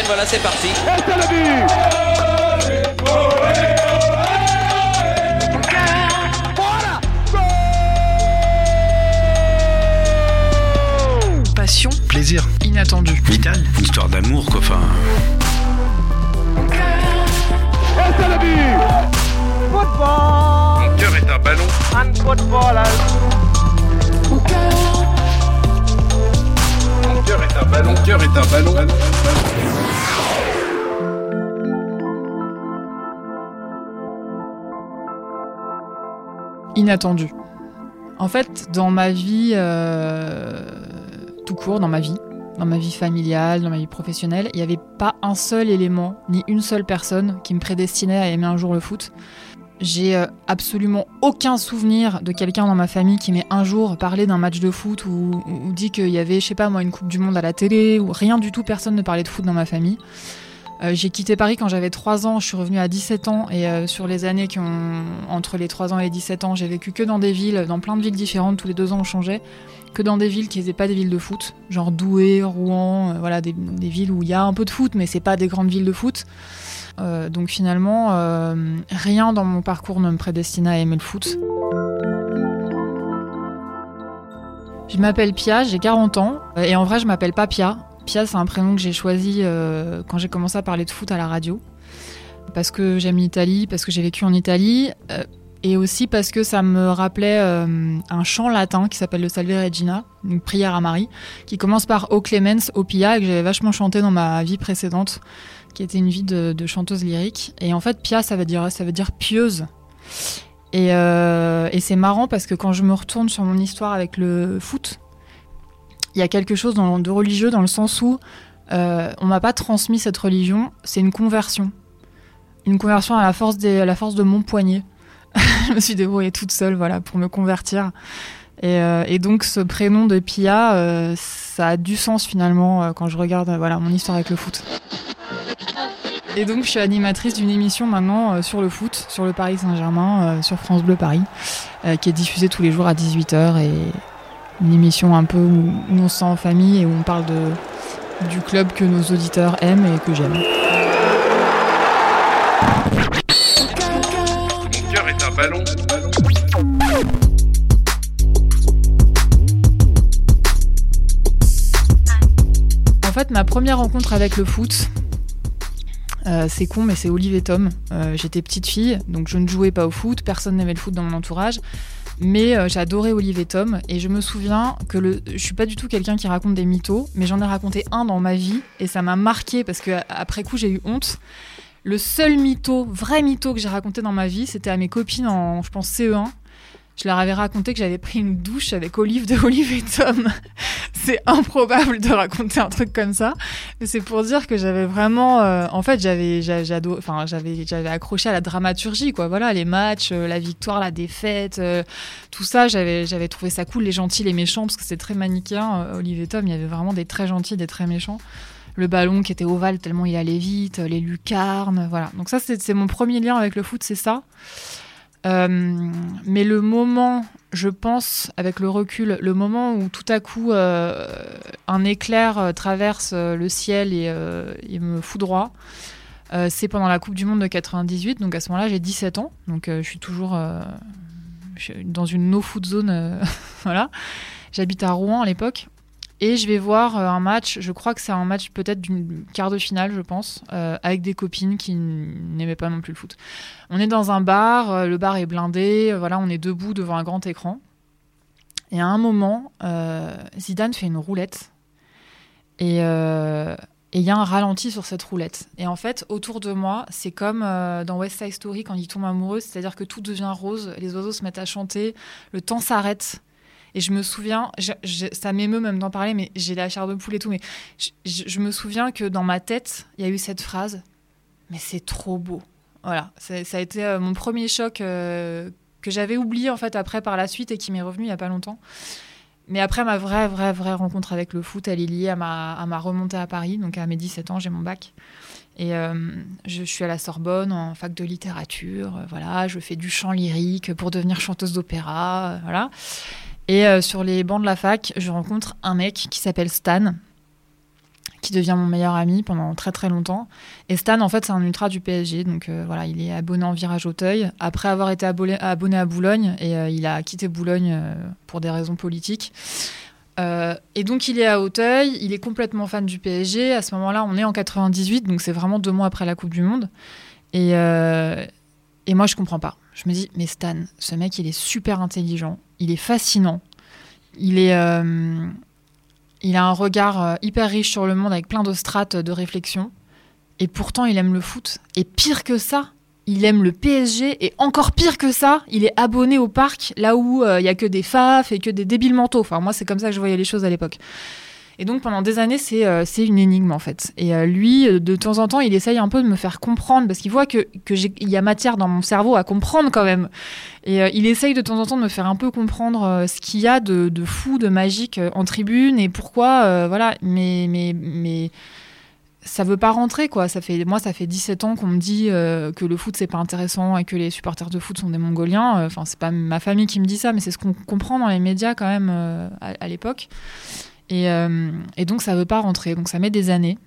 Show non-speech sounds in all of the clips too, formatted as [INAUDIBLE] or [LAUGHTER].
Et voilà, c'est parti. Passion, Plaisir. inattendu. Vital. Une histoire d'amour, quoi. Enfin. Mon cœur est un ballon. Mon cœur est un ballon. Mon cœur est un ballon. Inattendu. En fait, dans ma vie, euh, tout court, dans ma vie, dans ma vie familiale, dans ma vie professionnelle, il n'y avait pas un seul élément, ni une seule personne qui me prédestinait à aimer un jour le foot. J'ai euh, absolument aucun souvenir de quelqu'un dans ma famille qui m'ait un jour parlé d'un match de foot ou, dit qu'il y avait, je sais pas moi, une Coupe du Monde à la télé ou rien du tout, personne ne parlait de foot dans ma famille. Euh, j'ai quitté Paris quand j'avais 3 ans, je suis revenue à 17 ans et euh, sur les années qui ont entre les 3 ans et les 17 ans, j'ai vécu que dans des villes, dans plein de villes différentes, tous les deux ans on changeait, que dans des villes qui n'étaient pas des villes de foot, genre Douai, Rouen, euh, voilà, des, des villes où il y a un peu de foot, mais c'est pas des grandes villes de foot. Donc finalement, rien dans mon parcours ne me prédestinait à aimer le foot. Je m'appelle Pia, j'ai 40 ans, et en vrai je m'appelle pas Pia. Pia c'est un prénom que j'ai choisi euh, quand j'ai commencé à parler de foot à la radio. Parce que j'aime l'Italie, parce que j'ai vécu en Italie, euh, et aussi parce que ça me rappelait euh, un chant latin qui s'appelle le Salve Regina, une prière à Marie, qui commence par O Clemens, O Pia, et que j'avais vachement chanté dans ma vie précédente, qui était une vie de, chanteuse lyrique. Et en fait, Pia, ça veut dire, ça veut dire pieuse. Et c'est marrant parce que quand je me retourne sur mon histoire avec le foot, il y a quelque chose de religieux dans le sens où euh, on m'a pas transmis cette religion, c'est une conversion. Une conversion à la force, de mon poignet. [LAUGHS] je me suis débrouillée toute seule voilà, pour me convertir. Et, euh, donc ce prénom de Pia, euh, ça a du sens finalement quand je regarde voilà, mon histoire avec le foot. Et donc je suis animatrice d'une émission maintenant sur le foot, sur le Paris Saint-Germain, sur France Bleu Paris, qui est diffusée tous les jours à 18h et une émission un peu où, on se sent en famille et où on parle de, du club que nos auditeurs aiment et que j'aime. Mon cœur est un ballon. En fait, ma première rencontre avec le foot, euh, c'est con, mais c'est Olive et Tom. Euh, J'étais petite fille, donc je ne jouais pas au foot, personne n'aimait le foot dans mon entourage. Mais euh, j'adorais Olive et Tom, et je me souviens que le, je suis pas du tout quelqu'un qui raconte des mythos, mais j'en ai raconté un dans ma vie, et ça m'a marqué parce que après coup j'ai eu honte. Le seul mytho, vrai mytho que j'ai raconté dans ma vie, c'était à mes copines en, je pense, CE1. Je leur avais raconté que j'avais pris une douche avec Olive de Olive et Tom. [LAUGHS] c'est improbable de raconter un truc comme ça. Mais c'est pour dire que j'avais vraiment, euh, en fait, j'avais, accroché à la dramaturgie, quoi. Voilà, les matchs, euh, la victoire, la défaite, euh, tout ça, j'avais, j'avais trouvé ça cool, les gentils, les méchants, parce que c'est très manichéen. Olive et Tom, il y avait vraiment des très gentils, des très méchants. Le ballon qui était ovale tellement il allait vite, les lucarnes, voilà. Donc ça, c'est mon premier lien avec le foot, c'est ça. Euh, mais le moment, je pense, avec le recul, le moment où tout à coup euh, un éclair euh, traverse le ciel et, me foudroie, c'est pendant la Coupe du Monde de 98. Donc à ce moment-là, j'ai 17 ans. Donc je suis toujours dans une no-foot zone. [LAUGHS] voilà. J'habite à Rouen à l'époque. Et je vais voir euh, un match, je crois que c'est un match peut-être d'une quart de finale, je pense, euh, avec des copines qui n'aimaient pas non plus le foot. On est dans un bar, euh, le bar est blindé, voilà, on est debout devant un grand écran. Et à un moment, Zidane fait une roulette. Et il y a un ralenti sur cette roulette. Et en fait, autour de moi, c'est comme dans West Side Story quand il tombe amoureux, c'est-à-dire que tout devient rose, les oiseaux se mettent à chanter, le temps s'arrête. Et je me souviens, ça m'émeut même d'en parler, mais j'ai la chair de poule et tout, mais je, me souviens que dans ma tête, il y a eu cette phrase, mais c'est trop beau. Voilà, ça a été euh, mon premier choc euh, que j'avais oublié en fait après par la suite et qui m'est revenu il y a pas longtemps. Mais après, ma vraie, vraie, vraie rencontre avec le foot, elle est liée à ma, à ma remontée à Paris. Donc à mes 17 ans, j'ai mon bac. Et euh, je suis à la Sorbonne en fac de littérature. voilà, je fais du chant lyrique pour devenir chanteuse d'opéra. voilà. Et euh, sur les bancs de la fac, je rencontre un mec qui s'appelle Stan, qui devient mon meilleur ami pendant très très longtemps. Et Stan, en fait, c'est un ultra du PSG, donc euh, voilà, il est abonné en virage Auteuil après avoir été abonné, à Boulogne et euh, il a quitté Boulogne pour des raisons politiques. et donc il est à Auteuil, il est complètement fan du PSG. À ce moment-là, on est en 98, donc c'est vraiment deux mois après la Coupe du Monde. Et, et moi, je comprends pas. Je me dis, mais Stan, ce mec, il est super intelligent, il est fascinant, il est il a un regard euh, hyper riche sur le monde avec plein de strates de réflexion. Et pourtant, il aime le foot. Et pire que ça, il aime le PSG. Et encore pire que ça, il est abonné au parc, là où euh, il y a que des faf et que des débiles mentaux. Enfin, moi, c'est comme ça que je voyais les choses à l'époque. Et donc pendant des années, c'est euh, une énigme en fait. Et euh, lui, euh, de temps en temps, il essaye un peu de me faire comprendre parce qu'il voit que qu'il y a matière dans mon cerveau à comprendre quand même. Et il essaye de temps en temps de me faire un peu comprendre ce qu'il y a de, de, fou, de magique en tribune et pourquoi, voilà. Mais mais mais ça veut pas rentrer quoi. Ça fait moi ça fait 17 ans qu'on me dit que le foot c'est pas intéressant et que les supporters de foot sont des Mongoliens. Enfin c'est pas ma famille qui me dit ça, mais c'est ce qu'on comprend dans les médias quand même à l'époque. Euh, et, donc, ça ne veut pas rentrer. Donc, ça met des années.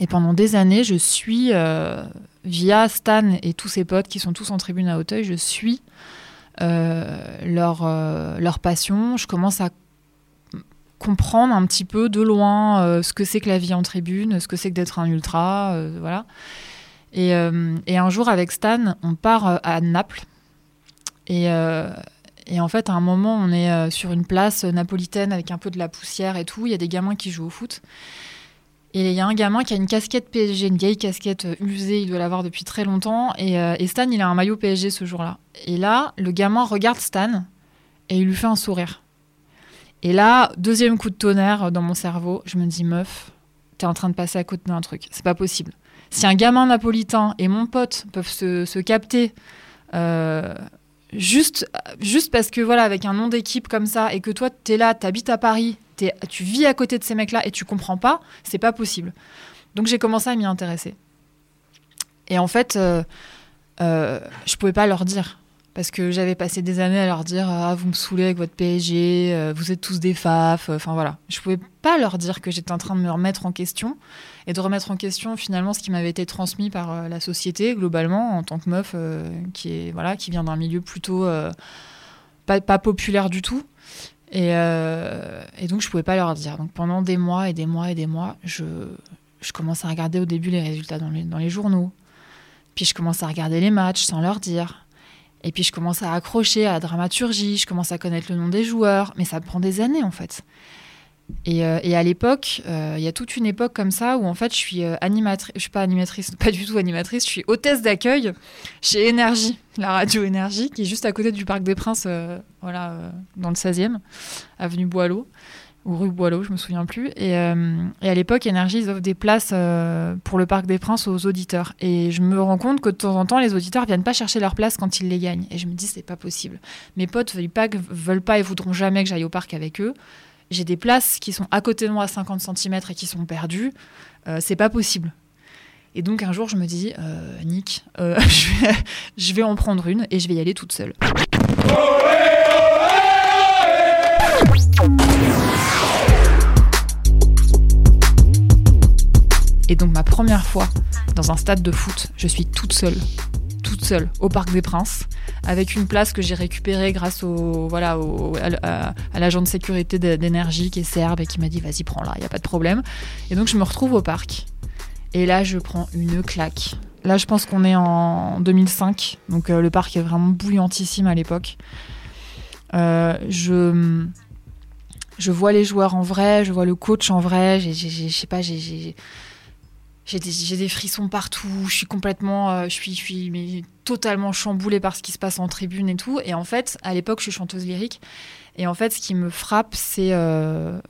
Et pendant des années, je suis, euh, via Stan et tous ses potes qui sont tous en tribune à Hauteuil, je suis euh, leur, leur passion. Je commence à comprendre un petit peu de loin ce que c'est que la vie en tribune, ce que c'est que d'être un ultra, voilà. Et, et, un jour, avec Stan, on part à Naples. Et, et en fait, à un moment, on est euh, sur une place napolitaine avec un peu de la poussière et tout. Il y a des gamins qui jouent au foot. Et il y a un gamin qui a une casquette PSG, une vieille casquette euh, usée, il doit l'avoir depuis très longtemps. Euh, et, Stan, il a un maillot PSG ce jour-là. Et là, le gamin regarde Stan et il lui fait un sourire. Et là, deuxième coup de tonnerre dans mon cerveau, je me dis, meuf, t'es en train de passer à côté d'un truc. C'est pas possible. Si un gamin napolitain et mon pote peuvent se, capter juste, juste parce que voilà, avec un nom d'équipe comme ça et que toi, tu es là, tu habites à Paris, tu vis à côté de ces mecs-là et tu comprends pas, c'est pas possible. Donc j'ai commencé à m'y intéresser. Et en fait, euh, euh, je pouvais pas leur dire. Parce que j'avais passé des années à leur dire Ah, vous me saoulez avec votre PSG, euh, vous êtes tous des faf. Enfin voilà. Je pouvais pas leur dire que j'étais en train de me remettre en question et de remettre en question finalement ce qui m'avait été transmis par euh, la société globalement en tant que meuf euh, qui, est, voilà, qui vient d'un milieu plutôt pas, pas, populaire du tout. Et, et, donc je pouvais pas leur dire. Donc pendant des mois et des mois et des mois, je, je commence à regarder au début les résultats dans les, dans les journaux. Puis je commence à regarder les matchs sans leur dire. Et puis je commence à accrocher à la dramaturgie, je commence à connaître le nom des joueurs, mais ça prend des années en fait. Et, euh, à l'époque, euh, il y a toute une époque comme ça où en fait je suis euh, animatrice, je suis pas animatrice, [LAUGHS] pas du tout animatrice, je suis hôtesse d'accueil chez Énergie, la radio Énergie, qui est juste à côté du Parc des Princes, voilà, dans le 16e, avenue Boileau ou rue Boileau, je me souviens plus. Et, euh, à l'époque, Énergie, ils offrent des places euh, pour le Parc des Princes aux auditeurs. Et je me rends compte que de temps en temps, les auditeurs viennent pas chercher leur place quand ils les gagnent. Et je me dis, c'est pas possible. Mes potes veulent pas, veulent pas et voudront jamais que j'aille au parc avec eux. J'ai des places qui sont à côté de moi à 50 cm et qui sont perdues. Euh, c'est pas possible. Et donc un jour, je me dis, Nick, [LAUGHS] je vais, je vais en prendre une et je vais y aller toute seule. Et donc ma première fois dans un stade de foot, je suis toute seule, toute seule au Parc des Princes, avec une place que j'ai récupérée grâce au, voilà, à, l'agent de sécurité d'énergie qui est serbe et qui m'a dit vas-y prends-la, il n'y a pas de problème. Et donc je me retrouve au parc. Et là je prends une claque. Là je pense qu'on est en 2005, donc euh, le parc est vraiment bouillantissime à l'époque. Euh, je je vois les joueurs en vrai, je vois le coach en vrai, je sais pas, j'ai j'ai des, frissons partout, je suis complètement, euh, je suis, totalement chamboulée par ce qui se passe en tribune et tout. Et en fait, à l'époque, je suis chanteuse lyrique. Et en fait, ce qui me frappe, c'est euh,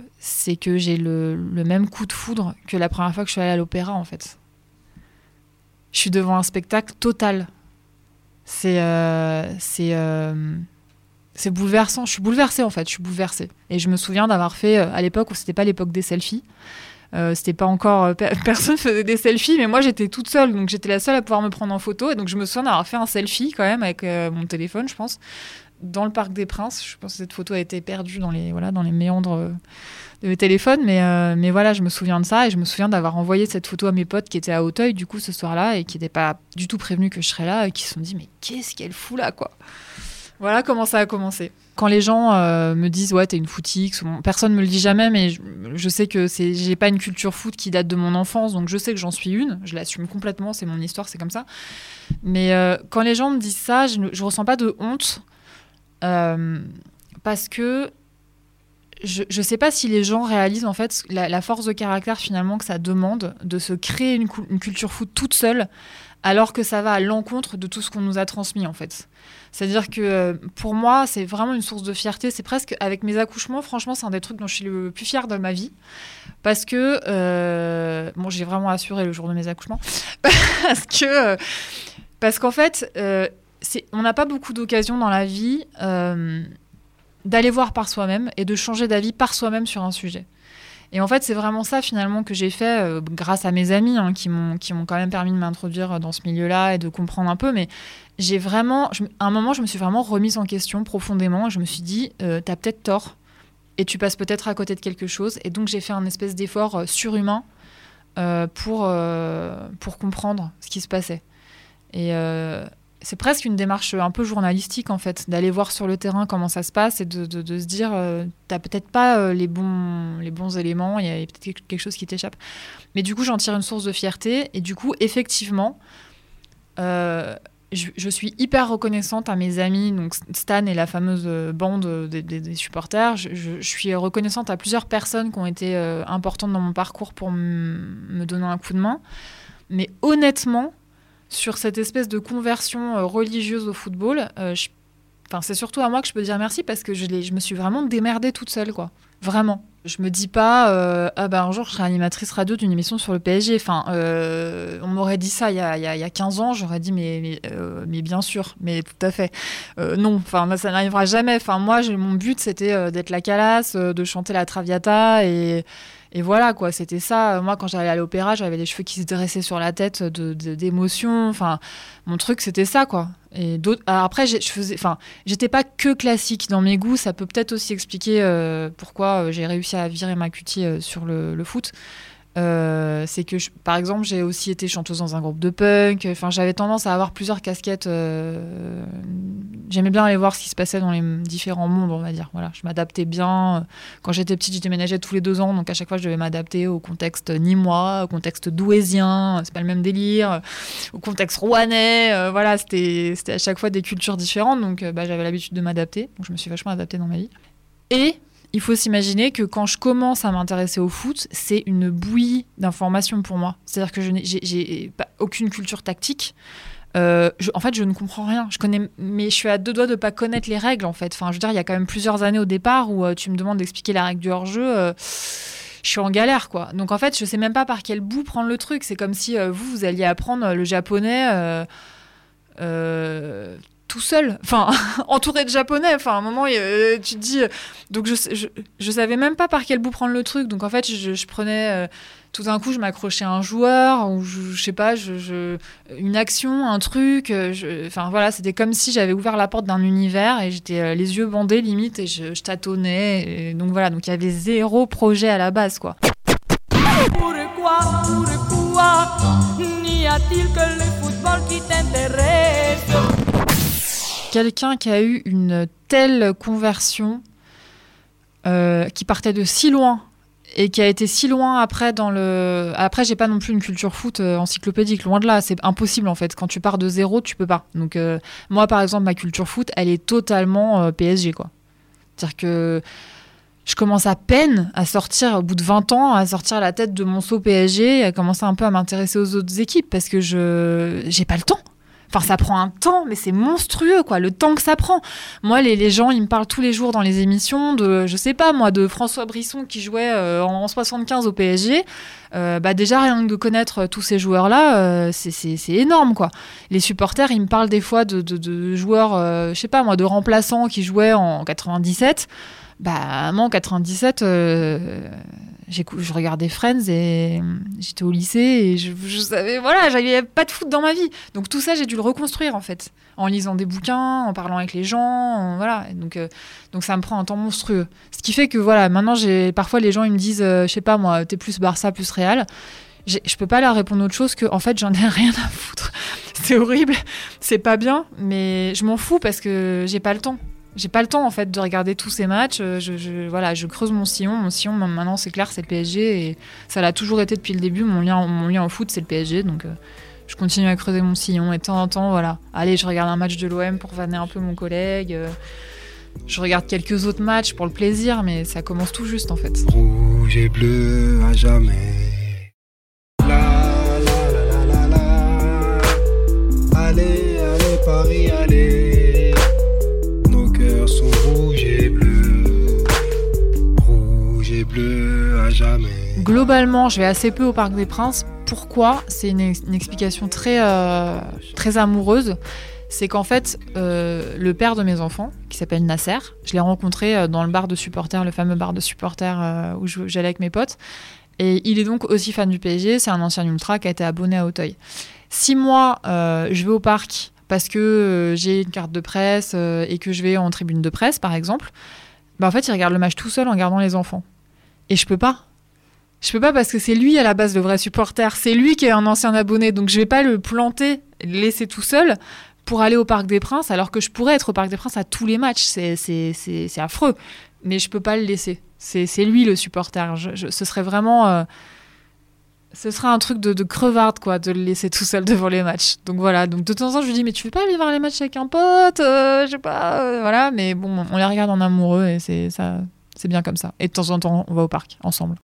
que j'ai le, le, même coup de foudre que la première fois que je suis allée à l'opéra, en fait. Je suis devant un spectacle total. C'est euh, c'est c'est bouleversant. Je suis bouleversée, en fait. Je suis bouleversée. Et je me souviens d'avoir fait, à l'époque où c'était pas l'époque des selfies, euh, c'était pas encore euh, [LAUGHS] personne faisait des selfies, mais moi j'étais toute seule, donc j'étais la seule à pouvoir me prendre en photo. Et donc je me souviens d'avoir fait un selfie quand même avec euh, mon téléphone, je pense, dans le parc des Princes. Je pense que cette photo a été perdue dans les voilà dans les méandres de mes téléphones, mais, euh, mais voilà, je me souviens de ça et je me souviens d'avoir envoyé cette photo à mes potes qui étaient à Hauteuil du coup ce soir-là et qui n'étaient pas du tout prévenus que je serais là et qui se sont dit mais qu'est-ce qu'elle fout là quoi? Voilà comment ça a commencé. Quand les gens euh, me disent ouais t'es une footix, personne me le dit jamais, mais je, sais que c'est j'ai pas une culture foot qui date de mon enfance, donc je sais que j'en suis une, je l'assume complètement, c'est mon histoire, c'est comme ça. Mais euh, quand les gens me disent ça, je, je ressens pas de honte euh, parce que je, je sais pas si les gens réalisent en fait la, force de caractère finalement que ça demande de se créer une culture foot toute seule alors que ça va à l'encontre de tout ce qu'on nous a transmis en fait. C'est-à-dire que euh, pour moi, c'est vraiment une source de fierté. C'est presque avec mes accouchements, franchement, c'est un des trucs dont je suis le plus fière de ma vie. Parce que, euh, bon, j'ai vraiment assuré le jour de mes accouchements. [LAUGHS] parce que, euh, parce qu'en fait, on n'a pas beaucoup d'occasions dans la vie d'aller voir par soi-même et de changer d'avis par soi-même sur un sujet. Et en fait, c'est vraiment ça finalement que j'ai fait euh, grâce à mes amis hein, qui m'ont qui m'ont quand même permis de m'introduire dans ce milieu-là et de comprendre un peu. Mais j'ai vraiment, à un moment, je me suis vraiment remise en question profondément. Je me suis dit, euh, t'as peut-être tort et tu passes peut-être à côté de quelque chose. Et donc j'ai fait un espèce d'effort euh, surhumain euh, pour euh, pour comprendre ce qui se passait. Et euh, c'est presque une démarche un peu journalistique en fait, d'aller voir sur le terrain comment ça se passe et de, se dire euh, t'as peut-être pas euh, les bons les bons éléments, il y a peut-être quelque- chose qui t'échappe. Mais du coup j'en tire une source de fierté et du coup effectivement euh, je, suis hyper reconnaissante à mes amis, donc Stan et la fameuse bande des, supporters. Je, suis reconnaissante à plusieurs personnes qui ont été importantes dans mon parcours pour me donner un coup de main. Mais honnêtement, sur cette espèce de conversion euh, religieuse au football, euh, enfin, c'est surtout à moi que je peux dire merci parce que je, je me suis vraiment démerdée toute seule, quoi. Vraiment. Je me dis pas, euh, ah bah un jour je serai animatrice radio d'une émission sur le PSG. Enfin, on m'aurait dit ça il y a, il y a- il y a 15 ans, j'aurais dit, mais, mais, bien sûr, mais tout à fait. Non, enfin, ça n'arrivera jamais. Enfin, moi, mon but, c'était d'être la calasse, de chanter la Traviata et. Et voilà, quoi, c'était ça. Moi, quand j'allais à l'opéra, j'avais les cheveux qui se dressaient sur la tête d'émotion. Enfin, mon truc, c'était ça, quoi. Et d'autres. alors après, je faisais. Enfin, j'étais pas que classique dans mes goûts. Ça peut peut-être aussi expliquer euh, pourquoi euh, j'ai réussi à virer ma cutie euh, sur le foot. Euh, c'est que, par exemple, j'ai aussi été chanteuse dans un groupe de punk. Enfin, j'avais tendance à avoir plusieurs casquettes. euh, J'aimais bien aller voir ce qui se passait dans les différents mondes, on va dire. Voilà, je m'adaptais bien. Quand j'étais petite, j'ai déménageais tous les deux ans, donc à chaque fois, je devais m'adapter au contexte nîmois, au contexte douaisien. C'est pas le même délire. Au contexte rouennais. euh, voilà, c'était à chaque fois des cultures différentes, donc bah, j'avais l'habitude de m'adapter. Je me suis vachement adaptée dans ma vie. Et il faut s'imaginer que quand je commence à m'intéresser au foot, c'est une bouillie d'informations pour moi. C'est-à-dire que je n'ai aucune culture tactique. Euh, en fait, je ne comprends rien. Je connais, mais je suis à deux doigts de pas connaître les règles. En fait, enfin, je veux dire, il y a quand même plusieurs années au départ où euh, tu me demandes d'expliquer la règle du hors-jeu. euh, je suis en galère, quoi. Donc en fait, je sais même pas par quel bout prendre le truc. C'est comme si vous, vous alliez apprendre le japonais. Tout seul, enfin [LAUGHS] entouré de japonais. Enfin, à un moment, euh, tu te dis. euh, donc je, je, je savais même pas par quel bout prendre le truc. Donc en fait, je, je prenais. euh, tout d'un coup, je m'accrochais à un joueur ou je, sais pas, je, une action, un truc. Enfin voilà, c'était comme si j'avais ouvert la porte d'un univers et j'étais les yeux bandés limite et je, tâtonnais. Donc voilà, donc il y avait zéro projet à la base quoi. Pourquoi, pourquoi n'y a-t-il que le football qui t'intéresse? Quelqu'un qui a eu une telle conversion, euh, qui partait de si loin et qui a été si loin après dans le. Après, j'ai pas non plus une culture foot euh, encyclopédique, loin de là, c'est impossible en fait. Quand tu pars de zéro, tu peux pas. Donc, euh, moi par exemple, ma culture foot, elle est totalement PSG quoi. C'est-à-dire que je commence à peine à sortir, au bout de 20 ans, à sortir la tête de mon saut PSG à commencer un peu à m'intéresser aux autres équipes parce que je j'ai pas le temps. Enfin, ça prend un temps, mais c'est monstrueux, quoi, le temps que ça prend. Moi, les, gens, ils me parlent tous les jours dans les émissions de, je sais pas, moi, de François Brisson qui jouait euh, en 75 au PSG. Euh, bah déjà, rien que de connaître tous ces joueurs-là, euh, c'est- énorme, quoi. Les supporters, ils me parlent des fois de, de- de joueurs, euh, je sais pas, moi, de remplaçants qui jouaient en 97. Bah, moi, en 97, euh, je regardais Friends et j'étais au lycée et je, je savais, voilà, j'avais pas de foot dans ma vie. Donc tout ça, j'ai dû le reconstruire en fait, en lisant des bouquins, en parlant avec les gens, voilà. Donc, euh, donc ça me prend un temps monstrueux. Ce qui fait que voilà, maintenant, j'ai parfois les gens ils me disent, euh, je sais pas moi, t'es plus Barça, plus Real. Je peux pas leur répondre autre chose que, en fait, j'en ai [LAUGHS] rien à foutre. c'est horrible, c'est pas bien, mais je m'en fous parce que j'ai pas le temps j'ai pas le temps en fait de regarder tous ces matchs. Euh, je, voilà, je creuse mon sillon. Mon sillon, maintenant, c'est clair, c'est le PSG et ça l'a toujours été depuis le début. Mon lien, mon lien au foot, c'est le PSG, donc euh, je continue à creuser mon sillon. Et de temps en temps, voilà, allez, je regarde un match de l'OM pour vanner un peu mon collègue. Euh, je regarde quelques autres matchs pour le plaisir, mais ça commence tout juste en fait. Rouge et bleu à jamais. Globalement, je vais assez peu au Parc des Princes. Pourquoi? C'est une, explication très, euh, très amoureuse. C'est qu'en fait, euh, le père de mes enfants, qui s'appelle Nasser, je l'ai rencontré euh, dans le bar de supporters, le fameux bar de supporters où j'allais avec mes potes. Et il est donc aussi fan du PSG. C'est un ancien ultra qui a été abonné à Auteuil. Si moi, je vais au parc parce que j'ai une carte de presse et que je vais en tribune de presse, par exemple, bah en fait, il regarde le match tout seul en gardant les enfants. Et je peux pas. Je peux pas parce que c'est lui à la base le vrai supporter. C'est lui qui est un ancien abonné. Donc je vais pas le planter, le laisser tout seul pour aller au Parc des Princes alors que je pourrais être au Parc des Princes à tous les matchs. C'est affreux. Mais je peux pas le laisser. C'est lui le supporter. ce serait vraiment. Euh, ce serait un truc de, de, crevarde, quoi, de le laisser tout seul devant les matchs. Donc voilà, donc de temps en temps, je lui dis, mais tu veux pas aller voir les matchs avec un pote euh, Je sais pas, euh, voilà. Mais bon, on les regarde en amoureux et c'est ça, c'est bien comme ça. Et de temps en temps, on va au parc ensemble.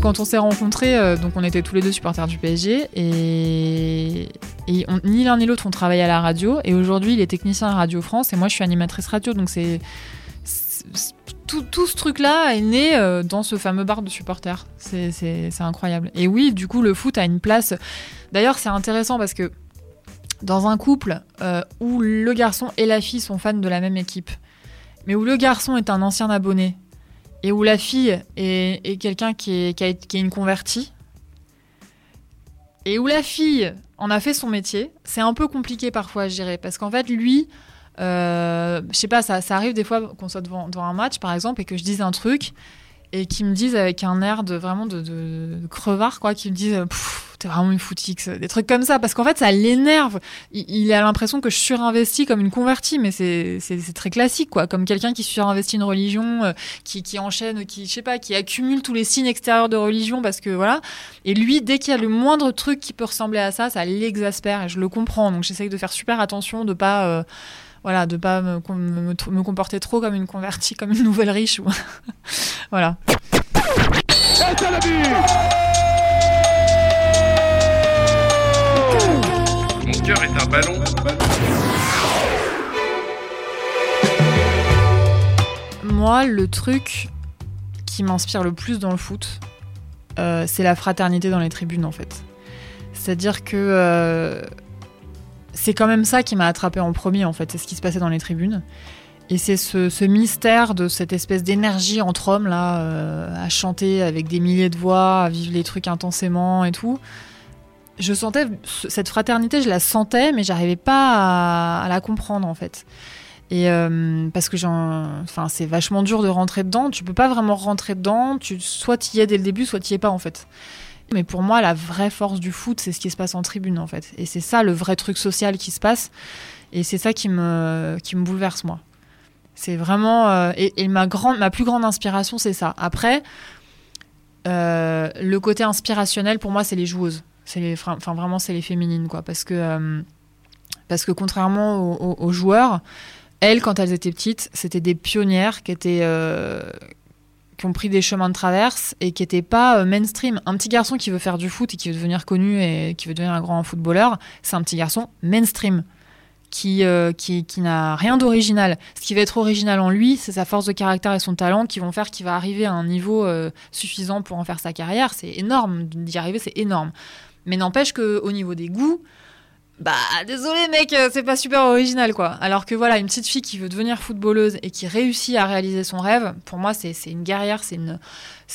Quand on s'est rencontrés, euh, donc on était tous les deux supporters du PSG et, ni l'un ni l'autre on travaillait à la radio. Et aujourd'hui, il est technicien à Radio France et moi je suis animatrice radio. Donc c'est tout, ce truc-là est né euh, dans ce fameux bar de supporters. C'est incroyable. Et oui, du coup, le foot a une place. D'ailleurs, c'est intéressant parce que dans un couple euh, où le garçon et la fille sont fans de la même équipe, mais où le garçon est un ancien abonné et où la fille est, quelqu'un qui est, qui, est une convertie, et où la fille en a fait son métier, c'est un peu compliqué parfois à gérer parce qu'en fait, lui, euh, je sais pas, ça, arrive des fois qu'on soit devant, devant, un match par exemple et que je dise un truc et qu'ils me disent avec un air de vraiment de, de, crevard, quoi, qu'ils me disent t'es vraiment une footix, des trucs comme ça, parce qu'en fait ça l'énerve. Il, a l'impression que je surinvestis comme une convertie, mais c'est très classique, quoi, comme quelqu'un qui surinvestit une religion, euh, qui, qui enchaîne, qui je sais pas, qui accumule tous les signes extérieurs de religion, parce que voilà. Et lui, dès qu'il y a le moindre truc qui peut ressembler à ça, ça l'exaspère, et je le comprends. Donc j'essaye de faire super attention, de pas euh, voilà, de pas me, comporter trop comme une convertie, [LAUGHS] comme une nouvelle riche. [LAUGHS] voilà. Mon cœur est un ballon. Moi, le truc qui m'inspire le plus dans le foot, euh, c'est la fraternité dans les tribunes en fait. C'est-à-dire que euh, c'est quand même ça qui m'a attrapé en premier, en fait. C'est ce qui se passait dans les tribunes. Et c'est ce, mystère de cette espèce d'énergie entre hommes, là, euh, à chanter avec des milliers de voix, à vivre les trucs intensément et tout. Je sentais, cette fraternité, je la sentais, mais j'arrivais pas à, la comprendre, en fait. Et euh, parce que enfin, c'est vachement dur de rentrer dedans. Tu peux pas vraiment rentrer dedans. Tu, soit y es dès le début, soit y es pas, en fait. Mais pour moi, la vraie force du foot, c'est ce qui se passe en tribune, en fait. Et c'est ça le vrai truc social qui se passe. Et c'est ça qui me, qui me bouleverse, moi. C'est vraiment. Euh, et, ma, grande, ma plus grande inspiration, c'est ça. Après, euh, le côté inspirationnel, pour moi, c'est les joueuses. C'est les, enfin, vraiment, c'est les féminines, quoi. Parce que, euh, parce que contrairement aux, joueurs, elles, quand elles étaient petites, c'était des pionnières qui étaient qui ont pris des chemins de traverse et qui n'étaient pas euh, mainstream. Un petit garçon qui veut faire du foot et qui veut devenir connu et qui veut devenir un grand footballeur, c'est un petit garçon mainstream. Qui, euh, qui, qui n'a rien d'original. Ce qui va être original en lui, c'est sa force de caractère et son talent qui vont faire qu'il va arriver à un niveau euh, suffisant pour en faire sa carrière. C'est énorme d'y arriver, c'est énorme. Mais n'empêche qu'au niveau des goûts, bah désolé mec, euh, c'est pas super original quoi. Alors que voilà, une petite fille qui veut devenir footballeuse et qui réussit à réaliser son rêve, pour moi c'est une guerrière, c'est une,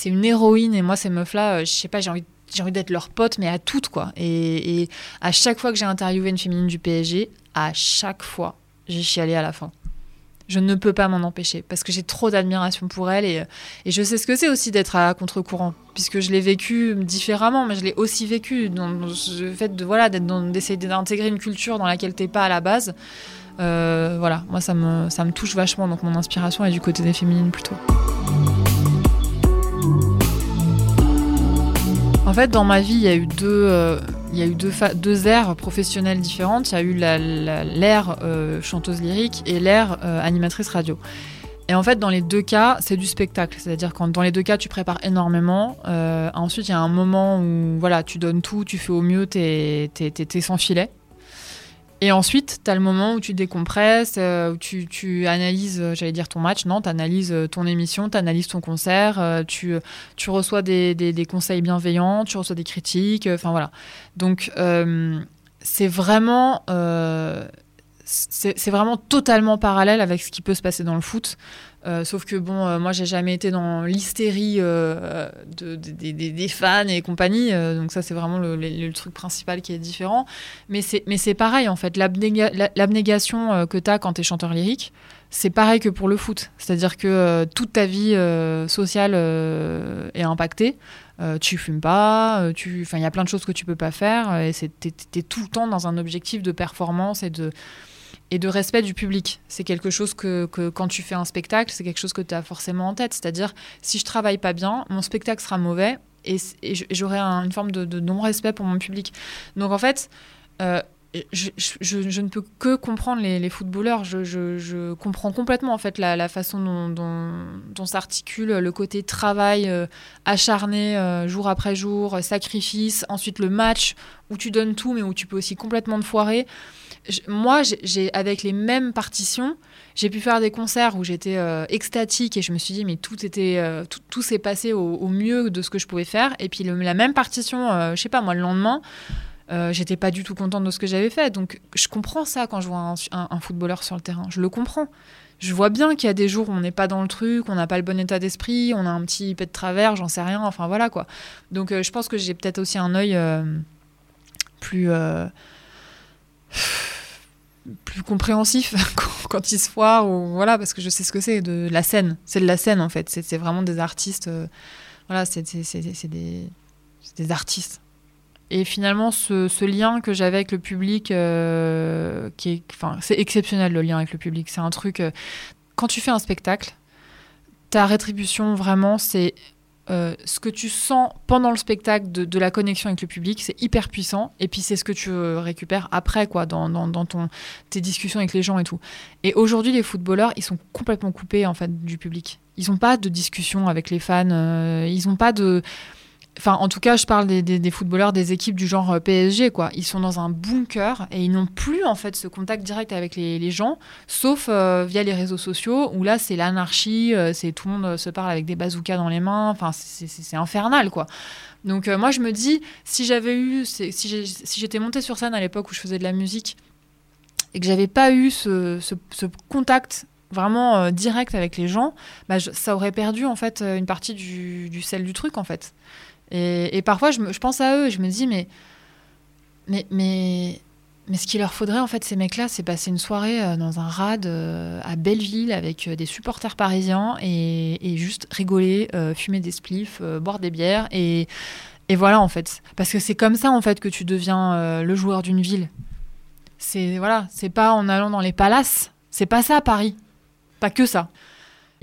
une héroïne et moi ces meufs-là, euh, je sais pas, j'ai envie, envie d'être leur pote mais à toutes quoi. Et à chaque fois que j'ai interviewé une féminine du PSG, à chaque fois, j'ai chialé à la fin. Je ne peux pas m'en empêcher parce que j'ai trop d'admiration pour elle et, et je sais ce que c'est aussi d'être à contre-courant puisque je l'ai vécu différemment, mais je l'ai aussi vécu dans, le fait de voilà d'essayer d'intégrer une culture dans laquelle t'es pas à la base. Euh, voilà, moi ça me ça me touche vachement donc mon inspiration est du côté des féminines plutôt. En fait, dans ma vie, il y a eu deux, euh, il y a eu deux, deux ères professionnelles différentes. Il y a eu l'ère euh, chanteuse lyrique et l'ère euh, animatrice radio. Et en fait, dans les deux cas, c'est du spectacle. C'est-à-dire quand dans les deux cas, tu prépares énormément. Euh, ensuite, il y a un moment où voilà, tu donnes tout, tu fais au mieux, t'es t'es sans filet. Et ensuite, tu as le moment où tu décompresses, euh, où tu, tu analyses, euh, j'allais dire ton match, non, tu analyses ton émission, tu analyses ton concert, euh, tu, tu reçois des, des- conseils bienveillants, tu reçois des critiques, euh, enfin voilà. Donc, euh, c'est vraiment, euh, c'est vraiment totalement parallèle avec ce qui peut se passer dans le foot. Euh, sauf que bon, euh, moi j'ai jamais été dans l'hystérie euh, de- de- des- fans et compagnie, donc ça c'est vraiment le, truc principal qui est différent. Mais c'est pareil en fait, l'abnéga- la- l'abnégation que tu as quand tu es chanteur lyrique, c'est pareil que pour le foot. C'est-à-dire que toute ta vie sociale est impactée. Tu fumes pas, tu, il y a plein de choses que tu peux pas faire et t'es tout le temps dans un objectif de performance et de et de respect du public. C'est quelque chose que, quand tu fais un spectacle, c'est quelque chose que tu as forcément en tête. C'est-à-dire, si je travaille pas bien, mon spectacle sera mauvais et, j'aurai un- une forme de, non-respect pour mon public. Donc en fait, euh, je, ne peux que comprendre les, footballeurs. Je, comprends complètement en fait la, façon dont, s'articule le côté travail euh, acharné euh, jour après jour, sacrifice, ensuite le match où tu donnes tout mais où tu peux aussi complètement te foirer. Moi, j'ai- avec les mêmes partitions, j'ai pu faire des concerts où j'étais euh, extatique et je me suis dit mais tout était euh, tout, s'est passé au, mieux de ce que je pouvais faire. Et puis la même partition, euh, je sais pas moi, le lendemain. Euh, j'étais pas du tout contente de ce que j'avais fait. Donc je comprends ça quand je vois un, un- footballeur sur le terrain. Je le comprends. Je vois bien qu'il y a des jours où on n'est pas dans le truc, on n'a pas le bon état d'esprit, on a un petit peu de travers, j'en sais rien. Enfin voilà quoi. Donc je pense que j'ai peut-être aussi un œil plus plus compréhensif [LAUGHS] quand, quand il se foire ou voilà parce que je sais ce que c'est de la scène. C'est de la scène en fait. C'est vraiment des artistes. euh, voilà, c'est des, des artistes. Et finalement, ce, ce lien que j'avais avec le public, euh, c'est exceptionnel le lien avec le public. C'est un truc. euh, quand tu fais un spectacle, ta rétribution vraiment, c'est euh, ce que tu sens pendant le spectacle de, la connexion avec le public, c'est hyper puissant. Et puis c'est ce que tu euh, récupères après, quoi, dans, dans, dans ton, tes discussions avec les gens et tout. Et aujourd'hui, les footballeurs, ils sont complètement coupés en fait du public. Ils n'ont pas de discussion avec les fans. euh, ils n'ont pas de Enfin, en tout cas, je parle des, footballeurs des équipes du genre euh, PSG, quoi. Ils sont dans un bunker et ils n'ont plus, en fait, ce contact direct avec les, gens, sauf euh, via les réseaux sociaux, où là, c'est l'anarchie, euh, c'est tout le monde se parle avec des bazookas dans les mains, enfin, c'est- infernal, quoi. Donc, moi, je me dis, si j'avais eu, si j'ai- si j'étais montée sur scène à l'époque où je faisais de la musique et que j'avais pas eu ce, contact vraiment direct avec les gens, bah, ça aurait perdu, en fait, une partie du, du sel du truc, en fait. Et, parfois, je, pense à eux et je me dis, mais, mais, mais, mais ce qu'il leur faudrait, en fait, ces mecs-là, c'est passer une soirée euh, dans un rad euh, à Belleville avec euh, des supporters parisiens et, et juste rigoler, fumer des spliffs, boire des bières. Et, et voilà, en fait. Parce que c'est comme ça, en fait, que tu deviens le joueur d'une ville. C'est voilà, c'est pas en allant dans les palaces. C'est pas ça, Paris. Pas que ça.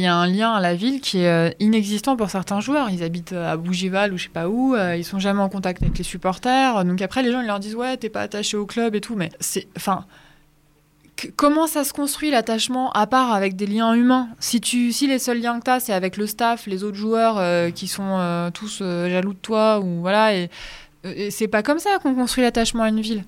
Il y a un lien à la ville qui est euh, inexistant pour certains joueurs. Ils habitent euh, à Bougival ou je sais pas où. euh, ils sont jamais en contact avec les supporters. Donc après, les gens ils leur disent ouais, t'es pas attaché au club et tout. Mais c'est, enfin, comment ça se construit l'attachement à part avec des liens humains? Si tu, si les seuls liens que t'as c'est avec le staff, les autres joueurs qui sont tous jaloux de toi ou voilà. Et c'est pas comme ça qu'on construit l'attachement à une ville.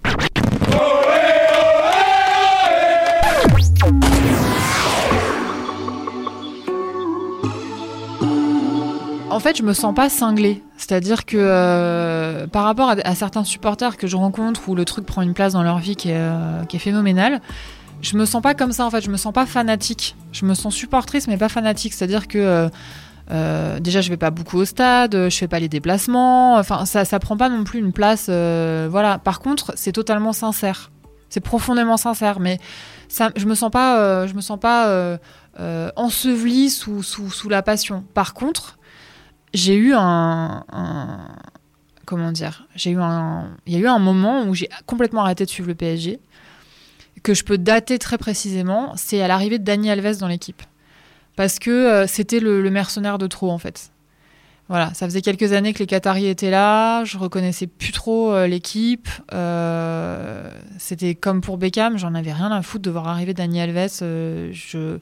En fait, je me sens pas cinglée. C'est-à-dire que euh, par rapport à, certains supporters que je rencontre où le truc prend une place dans leur vie qui est, euh, qui est phénoménale, je me sens pas comme ça en fait. Je me sens pas fanatique. Je me sens supportrice mais pas fanatique. C'est-à-dire que euh, déjà je vais pas beaucoup au stade, je fais pas les déplacements. Enfin, ça, ça prend pas non plus une place. voilà. Par contre, c'est totalement sincère. C'est profondément sincère. Mais je me sens pas, je me sens pas ensevelie sous, sous la passion. Par contre, j'ai eu un, comment dire j'ai eu un il y a eu un moment où j'ai complètement arrêté de suivre le PSG que je peux dater très précisément c'est à l'arrivée de Dani Alves dans l'équipe. Parce que euh, c'était le, mercenaire de trop en fait. Voilà ça faisait quelques années que les Qataris étaient là je reconnaissais plus trop euh, l'équipe Euh, c'était comme pour Beckham j'en avais rien à foutre de voir arriver Dani Alves je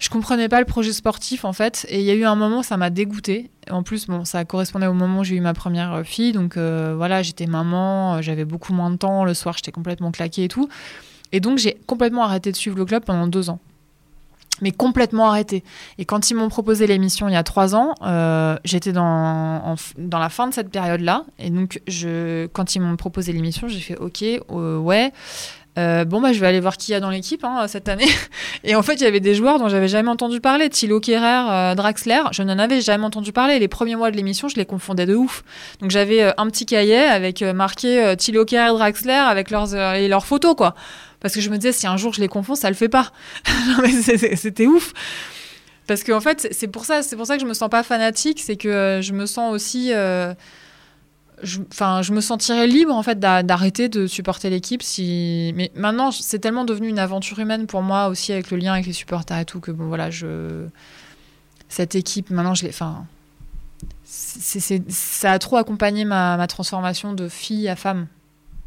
je comprenais pas le projet sportif en fait. Et il y a eu un moment ça m'a dégoûté en plus bon ça correspondait au moment où j'ai eu ma première euh, fille. Donc euh, voilà j'étais maman euh, j'avais beaucoup moins de temps. Le soir j'étais complètement claquée et tout. Et donc j'ai complètement arrêté de suivre le club pendant deux ans. Mais complètement arrêté. Et quand ils m'ont proposé l'émission il y a trois ans j'étais dans dans la fin de cette période là et donc je quand ils m'ont proposé l'émission j'ai fait ok ouais euh, bon bah je vais aller voir qui y a dans l'équipe hein, cette année [LAUGHS] et en fait, il y avait des joueurs dont j'avais jamais entendu parler. Thilo Kerrer, euh, Draxler, je n'en avais jamais entendu parler. Les premiers mois de l'émission, je les confondais de ouf. Donc j'avais euh, un petit cahier avec marqué Thilo Kerrer, Draxler avec leurs, et leurs photos, quoi. Parce que je me disais, si un jour je les confonds, ça le fait pas. [LAUGHS] C'était ouf. Parce que en fait, c'est pour ça, c'est pour ça que je me sens pas fanatique, c'est que je me sens aussi, je- je me sentirais libre en fait d'a- d'arrêter de supporter l'équipe si. Mais maintenant, c'est tellement devenu une aventure humaine pour moi aussi avec le lien avec les supporters et tout que bon voilà, je cette équipe maintenant je l'ai, enfin, ça a trop accompagné ma, ma transformation de fille à femme.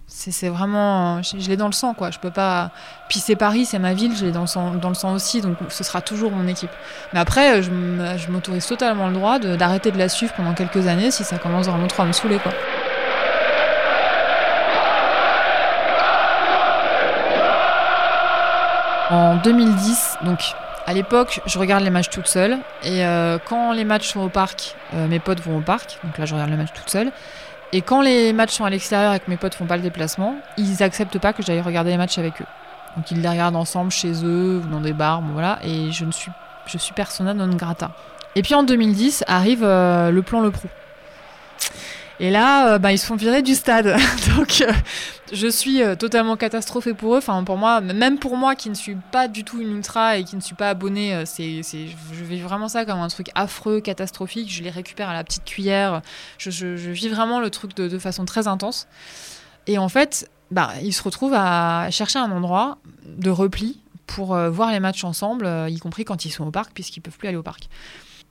C'est vraiment, je, l'ai dans le sang quoi. Je peux pas. Puis c'est Paris, c'est ma ville, je l'ai dans le sang, le aussi, donc ce sera toujours mon équipe. Mais après, je m'autorise totalement le droit d'arrêter de la suivre pendant quelques années si ça commence vraiment trop à me saouler quoi. En 2010, donc à l'époque, je regarde les matchs toute seule. Et euh, quand les matchs sont au parc, euh, mes potes vont au parc. Donc là, je regarde les matchs toute seule. Et quand les matchs sont à l'extérieur et que mes potes font pas le déplacement, ils acceptent pas que j'aille regarder les matchs avec eux. Donc ils les regardent ensemble chez eux ou dans des bars, bon, voilà. Et je ne suis, je suis persona non grata. Et puis en 2010 arrive euh, le plan Le Pro. Et là, euh, bah, ils se font virer du stade. [LAUGHS] Donc, euh, je suis euh, totalement catastrophée pour eux. Enfin, pour moi, même pour moi qui ne suis pas du tout une ultra et qui ne suis pas abonnée, c'est, je vis vraiment ça comme un truc affreux, catastrophique. Je les récupère à la petite cuillère. Je, vis vraiment le truc de, façon très intense. Et en fait, bah, ils se retrouvent à chercher un endroit de repli pour voir les matchs ensemble, y compris quand ils sont au parc, puisqu'ils peuvent plus aller au parc.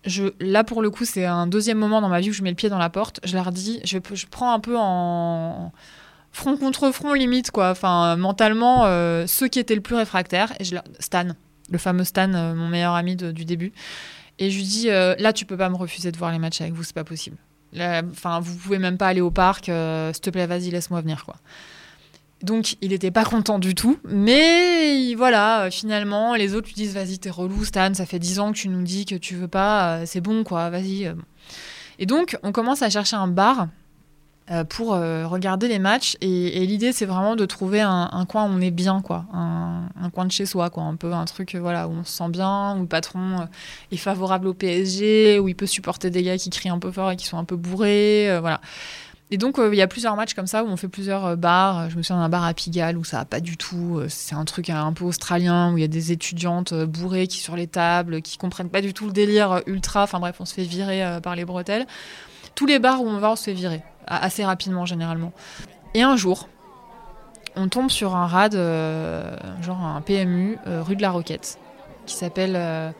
Je, là, pour le coup, c'est un deuxième moment dans ma vie où je mets le pied dans la porte. Je leur dis, je, prends un peu en front contre front limite, quoi. Enfin, mentalement, euh, ceux qui étaient le plus réfractaires. Je. Stan, le fameux Stan, euh, mon meilleur ami du début. Et je lui dis, euh, là, tu peux pas me refuser de voir les matchs avec vous, c'est pas possible. Enfin, vous pouvez même pas aller au parc. S'il te plaît, vas-y, laisse-moi venir, quoi. Donc, il était pas content du tout. Mais il- voilà, finalement, les autres lui disent Vas-y, t'es relou, Stan, ça fait 10 ans que tu nous dis que tu veux pas, euh, c'est bon, quoi, vas-y. euh. Et donc, on commence à chercher un bar euh, pour regarder les matchs. Et, l'idée, c'est vraiment de trouver un, coin où on est bien, quoi. Un, coin de chez soi, quoi. Un peu un truc voilà, où on se sent bien, où le patron est favorable au PSG, où il peut supporter des gars qui crient un peu fort et qui sont un peu bourrés, voilà. Et donc, euh, il y a plusieurs matchs comme ça où on fait plusieurs euh, bars. Je me souviens d'un bar à Pigalle où ça va pas du tout. euh, C'est un truc un peu australien où il y a des étudiantes bourrées qui sur les tables, qui comprennent pas du tout le délire ultra. Enfin bref, on se fait virer par les bretelles. Tous les bars où on va, on se fait virer. Assez rapidement, généralement. Et un jour, on tombe sur un rad, genre un PMU, rue de la Roquette, qui s'appelle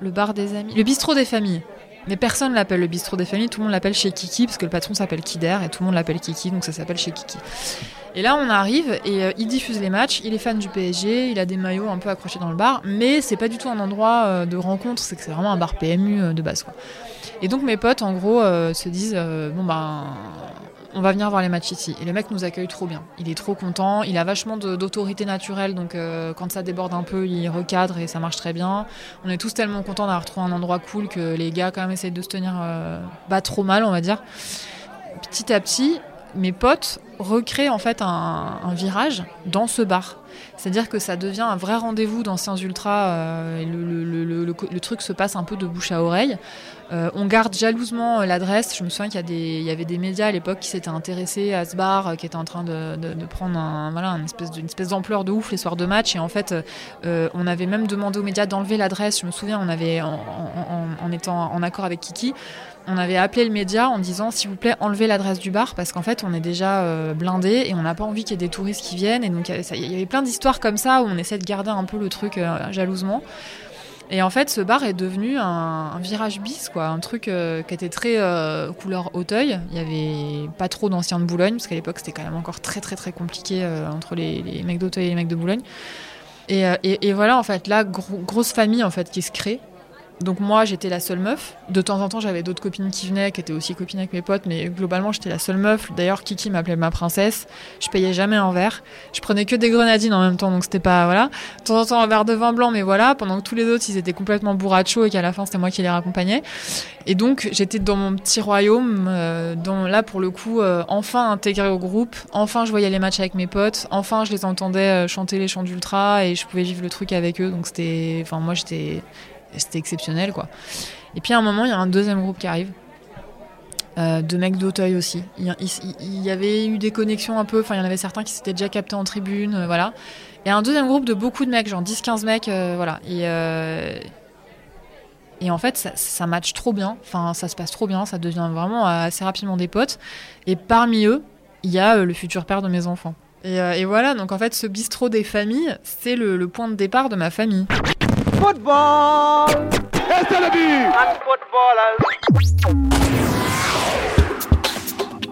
le bar des amis. Le bistrot des familles. Mais personne l'appelle le bistrot des familles, tout le monde l'appelle chez Kiki, parce que le patron s'appelle Kider, et tout le monde l'appelle Kiki, donc ça s'appelle chez Kiki. Et là, on arrive, et euh, il diffuse les matchs, il est fan du PSG, il a des maillots un peu accrochés dans le bar, mais c'est pas du tout un endroit euh, de rencontre, c'est que c'est vraiment un bar PMU euh, de base, quoi. Et donc mes potes, en gros, se disent, bon ben, on va venir voir les matchs ici. Et le mec nous accueille trop bien. Il est trop content. Il a vachement d'autorité naturelle. Donc, euh, quand ça déborde un peu, il recadre et ça marche très bien. On est tous tellement contents d'avoir trouvé un endroit cool que les gars, quand même, essayent de se tenir euh, pas trop mal, on va dire. Petit à petit, mes potes recréent en fait un, virage dans ce bar. C'est-à-dire que ça devient un vrai rendez-vous d'anciens ultras. euh, et le, truc se passe un peu de bouche à oreille. Euh, on garde jalousement euh, l'adresse. Je me souviens qu'il y, avait des médias à l'époque qui s'étaient intéressés à ce bar, qui étaient en train de, prendre un, une espèce d'ampleur de ouf les soirs de match. Et en fait, on avait même demandé aux médias d'enlever l'adresse. Je me souviens, on avait, en étant en accord avec Kiki, on avait appelé le média en disant s'il vous plaît enlevez l'adresse du bar parce qu'en fait on est déjà euh, blindé et on n'a pas envie qu'il y ait des touristes qui viennent. Et donc il y avait plein d'histoires comme ça où on essaie de garder un peu le truc euh, jalousement. Et en fait ce bar est devenu un, virage bis quoi. Un truc euh, qui était très couleur Auteuil. Il y avait pas trop d'anciens de Boulogne parce qu'à l'époque c'était quand même encore très très très compliqué entre les, mecs d'Auteuil et les mecs de Boulogne. Et, et- voilà en fait là gros- grosse famille en fait qui se crée donc moi j'étais la seule meuf. De temps en temps j'avais d'autres copines qui venaient, qui étaient aussi copines avec mes potes, mais globalement j'étais la seule meuf. D'ailleurs Kiki m'appelait ma princesse. Je payais jamais un verre. Je prenais que des grenadines en même temps, donc c'était pas voilà. De temps en temps un verre de vin blanc, mais voilà. Pendant que tous les autres ils étaient complètement bourrachos et qu'à la fin c'était moi qui les raccompagnais. Et donc j'étais dans mon petit royaume, euh, dont là pour le coup euh, enfin intégrée au groupe. Enfin je voyais les matchs avec mes potes. Enfin je les entendais euh, chanter les chants d'ultra et je pouvais vivre le truc avec eux. Donc c'était, enfin moi j'étais c'était exceptionnel quoi. Et puis à un moment, il y a un deuxième groupe qui arrive. Euh, de mecs d'Auteuil aussi. Il y, avait eu des connexions un peu, enfin il y en avait certains qui s'étaient déjà captés en tribune, euh, voilà. Et un deuxième groupe de beaucoup de mecs, genre 10-15 mecs, euh, voilà. Et, et en fait, ça, ça trop bien, enfin ça se passe trop bien, ça devient vraiment assez rapidement des potes. Et parmi eux, il y a le futur père de mes enfants. Et, voilà, donc en fait, ce bistrot des familles, c'est le point de départ de ma famille.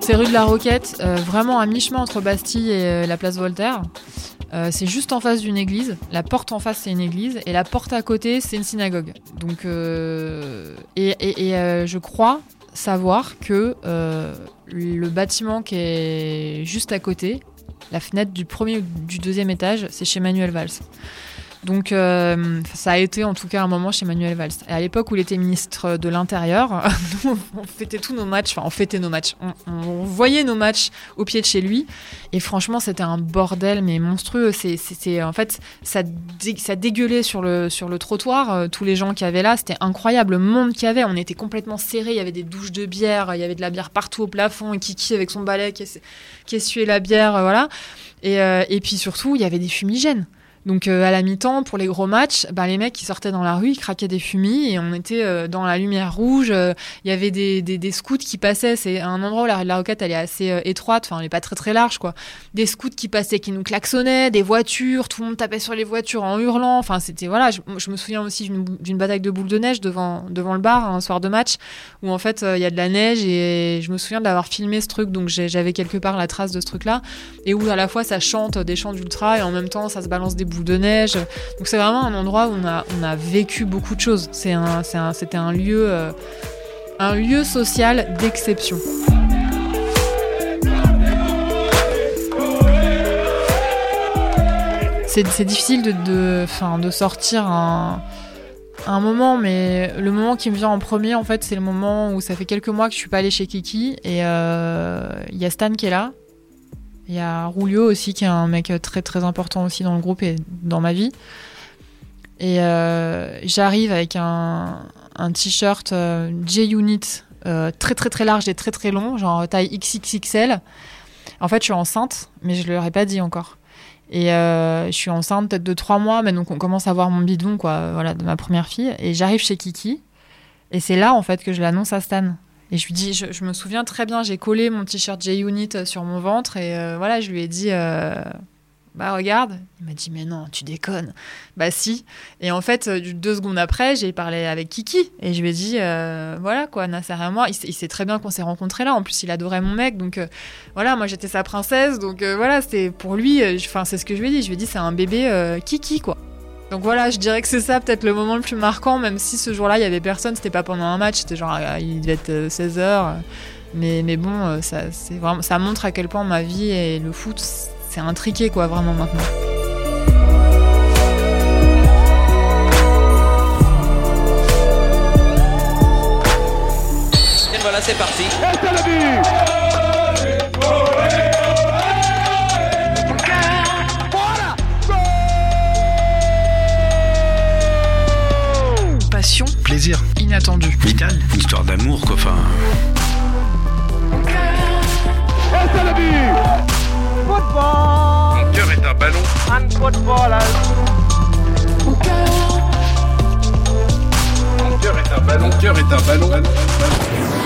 C'est rue de la Roquette, euh, vraiment à mi-chemin entre Bastille et euh, la place Voltaire. Euh, c'est juste en face d'une église. La porte en face, c'est une église. Et la porte à côté, c'est une synagogue. Donc, euh, et, et- et, euh, je crois savoir que euh, le bâtiment qui est juste à côté, la fenêtre du premier ou du deuxième étage, c'est chez Manuel Valls. Donc euh, ça a été en tout cas un moment chez Manuel Valls. Et à l'époque où il était ministre de l'Intérieur, [LAUGHS] on fêtait tous nos matchs, enfin on fêtait nos matchs, on, voyait nos matchs au pied de chez lui. Et franchement c'était un bordel mais monstrueux. C'est- en fait ça, ça dégueulait sur le, sur le trottoir, euh, tous les gens qui avaient là, c'était incroyable le monde qu'il y avait. On était complètement serrés, il y avait des douches de bière, il y avait de la bière partout au plafond, et Kiki avec son balai qui, es- qui essuyait la bière, euh, voilà. Et puis surtout il y avait des fumigènes. Donc euh, à la mi-temps, pour les gros matchs, bah, les mecs qui sortaient dans la rue, ils craquaient des fumis et on était euh, dans la lumière rouge. euh, Il y avait des, scouts qui passaient. C'est un endroit où la la Roquette elle est assez étroite, enfin elle est pas très très large quoi. Des scouts qui passaient, qui nous klaxonnaient, des voitures, tout le monde tapait sur les voitures en hurlant. Enfin c'était voilà. Je, je me souviens aussi d'une bataille de boules de neige devant devant le bar un soir de match où en fait il y a de la neige et je me souviens d'avoir filmé ce truc donc j'avais quelque part la trace de ce truc là et où à la fois ça chante des chants d'ultra et en même temps ça se balance des de neige. Donc c'est vraiment un endroit où on a, on a vécu beaucoup de choses. C'est un, un- c'était un lieu, euh, un lieu social d'exception. C'est difficile de, de, enfin, de sortir un, un moment, mais le moment qui me vient en premier, en fait, c'est le moment où ça fait quelques mois que je suis pas allée chez Kiki et euh, il y a Stan qui est là. Il y a Rulio aussi, qui est un mec très très important aussi dans le groupe et dans ma vie. Et euh, j'arrive avec un, un t-shirt euh, J-Unit euh, très très très large et très très long, genre taille XXXL. En fait, je suis enceinte, mais je leur ai pas dit encore. Et euh, je suis enceinte peut-être de trois mois, mais donc on commence à voir mon bidon, quoi, voilà, de ma première fille. Et j'arrive chez Kiki, et c'est là en fait que je l'annonce à Stan. Et je lui dis, je, je me souviens très bien, j'ai collé mon t-shirt J-Unit sur mon ventre, et euh, voilà, je lui ai dit, euh, bah regarde. Il m'a dit, mais non, tu déconnes. Bah si. Et en fait, euh, deux secondes après, j'ai parlé avec Kiki, et je lui ai dit, euh, voilà quoi, Nasser et moi, il, sait- très bien qu'on s'est rencontrés là. En plus, il adorait mon mec, donc euh, voilà, moi j'étais sa princesse, donc euh, voilà, c'était pour lui, euh, enfin c'est ce que je lui ai dit. Je lui ai dit, c'est un bébé euh, Kiki quoi. Donc voilà, je dirais que c'est ça peut-être le moment le plus marquant, même si ce jour-là il y avait personne, c'était pas pendant un match, c'était genre euh, il devait être 16h. Mais, mais bon, euh, ça, c'est vraiment, ça montre à quel point ma vie et le foot, c'est intriqué, quoi, vraiment maintenant. Et voilà, c'est parti. Plaisir. inattendue. Vital. Une histoire d'amour, quoi. Enfin, Mon cœur est un ballon. Mon cœur est un ballon. Mon cœur est un ballon. ballon, ballon.